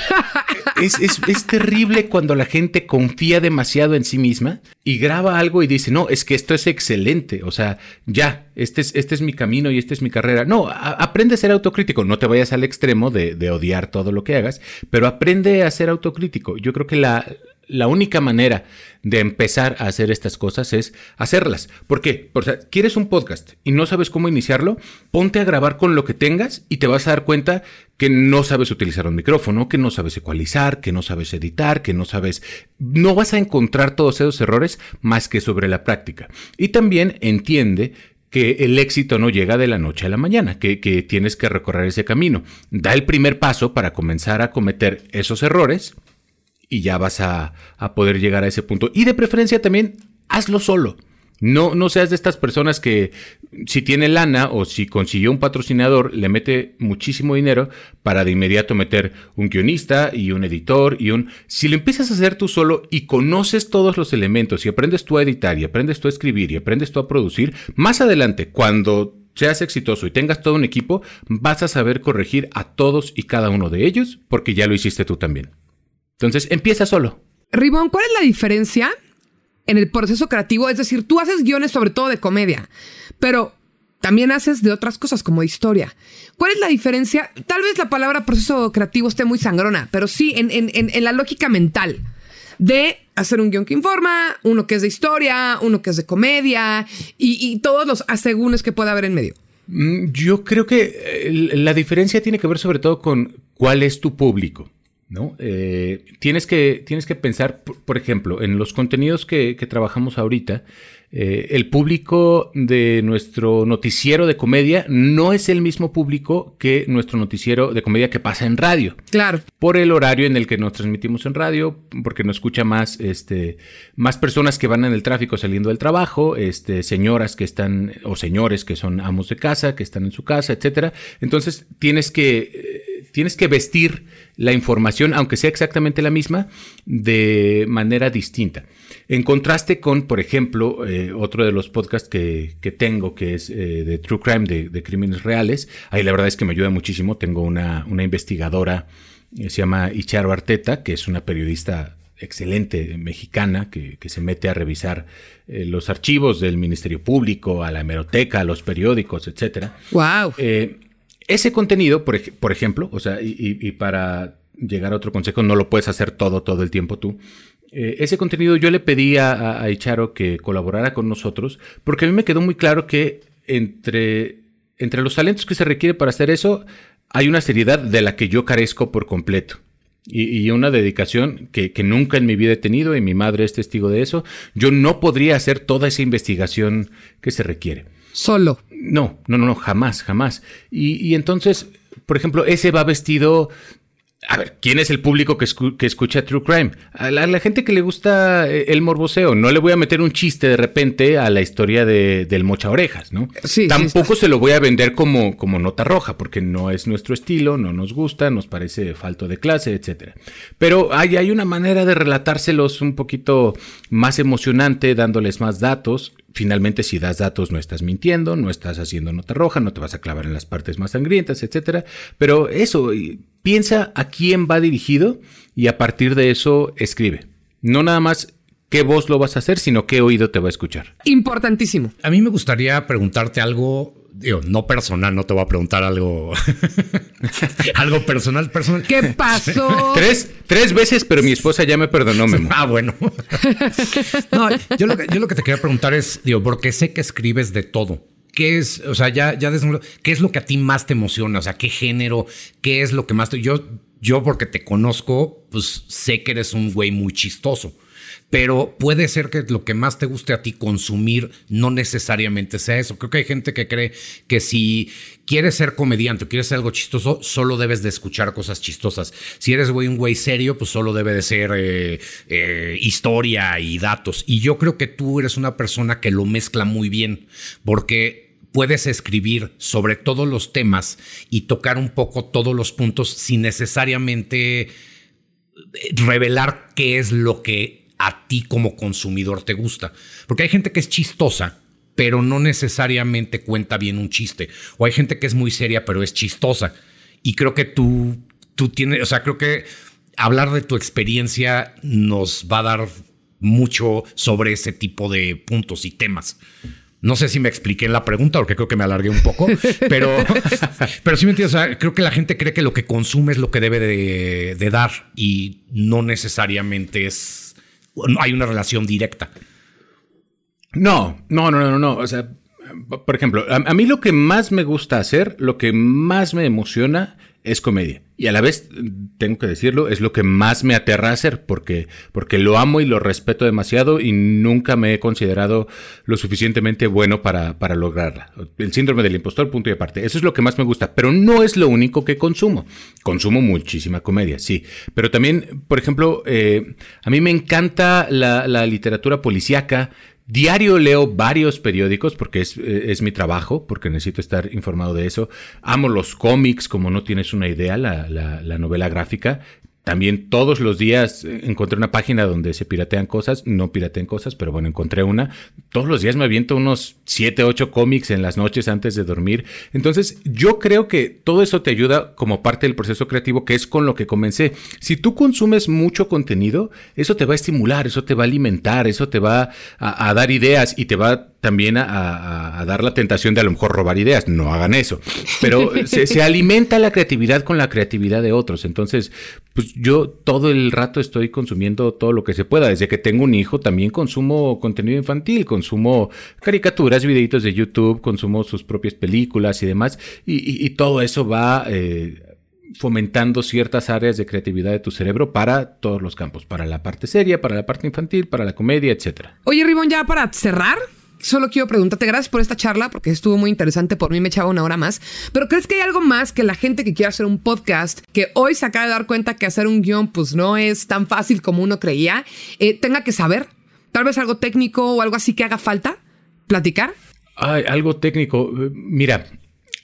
es, terrible cuando la gente confía demasiado en sí misma y graba algo y dice, no, es que esto es excelente, o sea, ya, este es, este es mi camino y esta es mi carrera. No, aprende a ser autocrítico, no te vayas al extremo de, de odiar todo lo que hagas, pero aprende a ser autocrítico. Yo creo que la, la única manera de empezar a hacer estas cosas es hacerlas. ¿Por qué? Porque quieres un podcast y no sabes cómo iniciarlo, ponte a grabar con lo que tengas y te vas a dar cuenta que no sabes utilizar un micrófono, que no sabes ecualizar, que no sabes editar, que no sabes... No vas a encontrar todos esos errores más que sobre la práctica. Y también entiende que el éxito no llega de la noche a la mañana, que, tienes que recorrer ese camino. Da el primer paso para comenzar a cometer esos errores y ya vas a, poder llegar a ese punto. Y de preferencia también hazlo solo. No, no seas de estas personas que si tiene lana o si consiguió un patrocinador, le mete muchísimo dinero para de inmediato meter un guionista y un editor y un... Si lo empiezas a hacer tú solo y conoces todos los elementos y aprendes tú a editar y aprendes tú a escribir y aprendes tú a producir, más adelante, cuando seas exitoso y tengas todo un equipo, vas a saber corregir a todos y cada uno de ellos porque ya lo hiciste tú también. Entonces, empieza solo. Ribón, ¿cuál es la diferencia en el proceso creativo? Es decir, tú haces guiones sobre todo de comedia, pero también haces de otras cosas como de historia. ¿Cuál es la diferencia? Tal vez la palabra proceso creativo esté muy sangrona, pero sí en, la lógica mental de hacer un guion que informa, uno que es de historia, uno que es de comedia y, todos los asegúnes que pueda haber en medio. Mm, yo creo que eh, la diferencia tiene que ver sobre todo con cuál es tu público. ¿No? Eh, tienes, que, tienes que pensar, por, ejemplo, en los contenidos que, trabajamos ahorita, eh, el público de nuestro noticiero de comedia no es el mismo público que nuestro noticiero de comedia que pasa en radio. Claro. Por el horario en el que nos transmitimos en radio, porque nos escucha más, este, más personas que van en el tráfico saliendo del trabajo, este, señoras que están, o señores que son amos de casa, que están en su casa, etcétera. Entonces tienes que tienes que vestir la información, aunque sea exactamente la misma, de manera distinta. En contraste con, por ejemplo, eh, otro de los podcasts que, tengo, que es eh, de True Crime, de, crímenes reales. Ahí la verdad es que me ayuda muchísimo. Tengo una, investigadora, se llama Icharo Arteta, que es una periodista excelente mexicana que, se mete a revisar los archivos del Ministerio Público, a la hemeroteca, a los periódicos, etc. ¡Wow! Ese contenido, por, ejemplo, o sea, y, para llegar a otro consejo, no lo puedes hacer todo, todo el tiempo tú. Eh, ese contenido yo le pedí a, a Icharo que colaborara con nosotros, porque a mí me quedó muy claro que entre, entre los talentos que se requiere para hacer eso, hay una seriedad de la que yo carezco por completo. Y, una dedicación que, que, nunca en mi vida he tenido, y mi madre es testigo de eso. Yo no podría hacer toda esa investigación que se requiere. Solo. No, no, no, no, jamás, jamás. Y, entonces, por ejemplo, ese va vestido a ver, ¿quién es el público que, escucha True Crime? A la, gente que le gusta eh, el morboseo. No le voy a meter un chiste de repente a la historia de, del mocha orejas, ¿no? Sí, Tampoco se lo voy a vender como, como nota roja, porque no es nuestro estilo, no nos gusta, nos parece falto de clase, etc. Pero hay, hay una manera de relatárselos un poquito más emocionante, dándoles más datos finalmente si das datos no estás mintiendo, no estás haciendo nota roja, no te vas a clavar en las partes más sangrientas, etcétera. Pero eso, piensa a quién va dirigido y a partir de eso escribe. No nada más qué voz lo vas a hacer, sino qué oído te va a escuchar. Importantísimo. A mí me gustaría preguntarte algo digo, no personal, no te voy a preguntar algo, [LAUGHS] algo personal, personal. ¿Qué pasó? [LAUGHS] tres, tres veces, pero mi esposa ya me perdonó, Memo. ah, bueno. [LAUGHS] no, yo lo, que, yo lo que te quería preguntar es, digo, porque sé que escribes de todo. ¿Qué es, o sea, ya, ya qué es lo que a ti más te emociona? O sea, ¿qué género? ¿Qué es lo que más te... Yo, yo porque te conozco, pues sé que eres un güey muy chistoso pero puede ser que lo que más te guste a ti consumir no necesariamente sea eso. Creo que hay gente que cree que si quieres ser comediante o quieres ser algo chistoso, solo debes de escuchar cosas chistosas. Si eres güey, un güey serio, pues solo debe de ser eh, eh, historia y datos. Y yo creo que tú eres una persona que lo mezcla muy bien, porque puedes escribir sobre todos los temas y tocar un poco todos los puntos sin necesariamente revelar qué es lo que a ti como consumidor te gusta. Porque hay gente que es chistosa, pero no necesariamente cuenta bien un chiste. O hay gente que es muy seria, pero es chistosa. Y creo que tú, tú tienes, o sea, creo que hablar de tu experiencia nos va a dar mucho sobre ese tipo de puntos y temas. No sé si me expliqué en la pregunta, porque creo que me alargué un poco, [LAUGHS] pero, pero sí me entiendes. O sea, creo que la gente cree que lo que consume es lo que debe de, de dar y no necesariamente es hay una relación directa. No, no, no, no, no. O sea, por ejemplo, a, mí lo que más me gusta hacer, lo que más me emociona es comedia. Y a la vez, tengo que decirlo, es lo que más me aterra hacer, porque, porque lo amo y lo respeto demasiado y nunca me he considerado lo suficientemente bueno para, para lograrla. El síndrome del impostor, punto y aparte. Eso es lo que más me gusta, pero no es lo único que consumo. Consumo muchísima comedia, sí. Pero también, por ejemplo, eh, a mí me encanta la, la literatura policíaca, Diario leo varios periódicos porque eh, es, mi trabajo, porque necesito estar informado de eso. Amo los cómics, como no tienes una idea, la, la novela gráfica. También todos los días eh, encontré una página donde se piratean cosas, no piratean cosas, pero bueno, encontré una. Todos los días me aviento unos 7, 8 cómics en las noches antes de dormir. Entonces, yo creo que todo eso te ayuda como parte del proceso creativo, que es con lo que comencé. Si tú consumes mucho contenido, eso te va a estimular, eso te va a alimentar, eso te va a, a dar ideas y te va también a, dar la tentación de a lo mejor robar ideas. No hagan eso. Pero [LAUGHS] se, alimenta la creatividad con la creatividad de otros. Entonces, pues yo todo el rato estoy consumiendo todo lo que se pueda. Desde que tengo un hijo también consumo contenido infantil, consumo caricaturas, videitos de YouTube, consumo sus propias películas y demás. Y, todo eso va... Eh, fomentando ciertas áreas de creatividad de tu cerebro para todos los campos, para la parte seria, para la parte infantil, para la comedia, etcétera. Oye, Ribón, ya para cerrar, solo quiero preguntarte, gracias por esta charla, porque estuvo muy interesante, por mí me echaba una hora más, pero ¿crees que hay algo más que la gente que quiere hacer un podcast, que hoy se acaba de dar cuenta que hacer un guion pues no es tan fácil como uno creía, eh, tenga que saber? Tal vez algo técnico o algo así que haga falta platicar. Ay, algo técnico. Mira,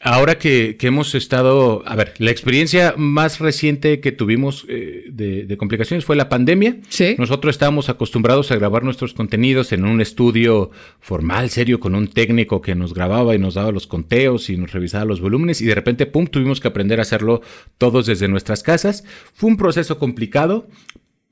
ahora que, hemos estado, a ver, la experiencia más reciente que tuvimos eh, de, complicaciones fue la pandemia. Sí. Nosotros estábamos acostumbrados a grabar nuestros contenidos en un estudio formal, serio, con un técnico que nos grababa y nos daba los conteos y nos revisaba los volúmenes y de repente, pum, tuvimos que aprender a hacerlo todos desde nuestras casas. Fue un proceso complicado,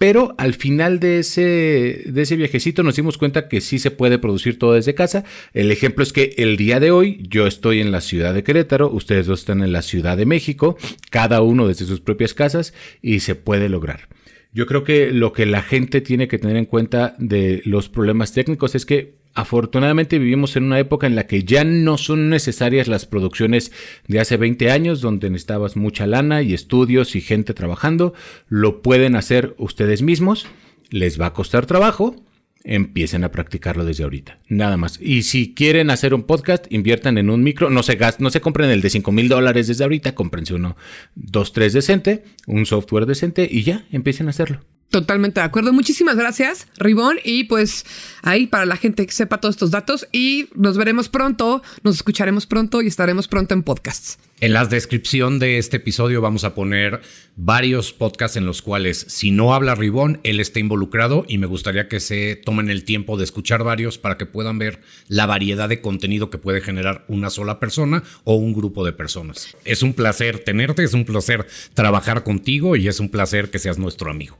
pero al final de ese, de ese viajecito nos dimos cuenta que sí se puede producir todo desde casa. El ejemplo es que el día de hoy yo estoy en la ciudad de Querétaro, ustedes dos están en la ciudad de México, cada uno desde sus propias casas y se puede lograr. Yo creo que lo que la gente tiene que tener en cuenta de los problemas técnicos es que Afortunadamente vivimos en una época en la que ya no son necesarias las producciones de hace 20 años, donde necesitabas mucha lana y estudios y gente trabajando. Lo pueden hacer ustedes mismos. Les va a costar trabajo. Empiecen a practicarlo desde ahorita. Nada más. Y si quieren hacer un podcast, inviertan en un micro. No se, no se compren el de 5 mil dólares desde ahorita. Cómprense uno, dos, tres decente, un software decente y ya empiecen a hacerlo. Totalmente de acuerdo. Muchísimas gracias, Ribón. Y pues ahí para la gente que sepa todos estos datos. Y nos veremos pronto, nos escucharemos pronto y estaremos pronto en podcasts. En la descripción de este episodio vamos a poner varios podcasts en los cuales, si no habla Ribón, él está involucrado y me gustaría que se tomen el tiempo de escuchar varios para que puedan ver la variedad de contenido que puede generar una sola persona o un grupo de personas. Es un placer tenerte, es un placer trabajar contigo y es un placer que seas nuestro amigo.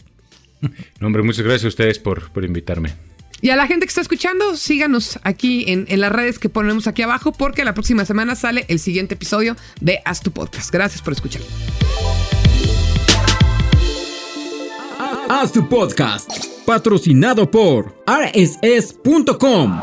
[LAUGHS] No, hombre, muchas gracias a ustedes por, por invitarme. Y a la gente que está escuchando, síganos aquí en, en, las redes que ponemos aquí abajo porque la próxima semana sale el siguiente episodio de Haz tu podcast. Gracias por escuchar. Haz tu podcast, patrocinado por rss.com.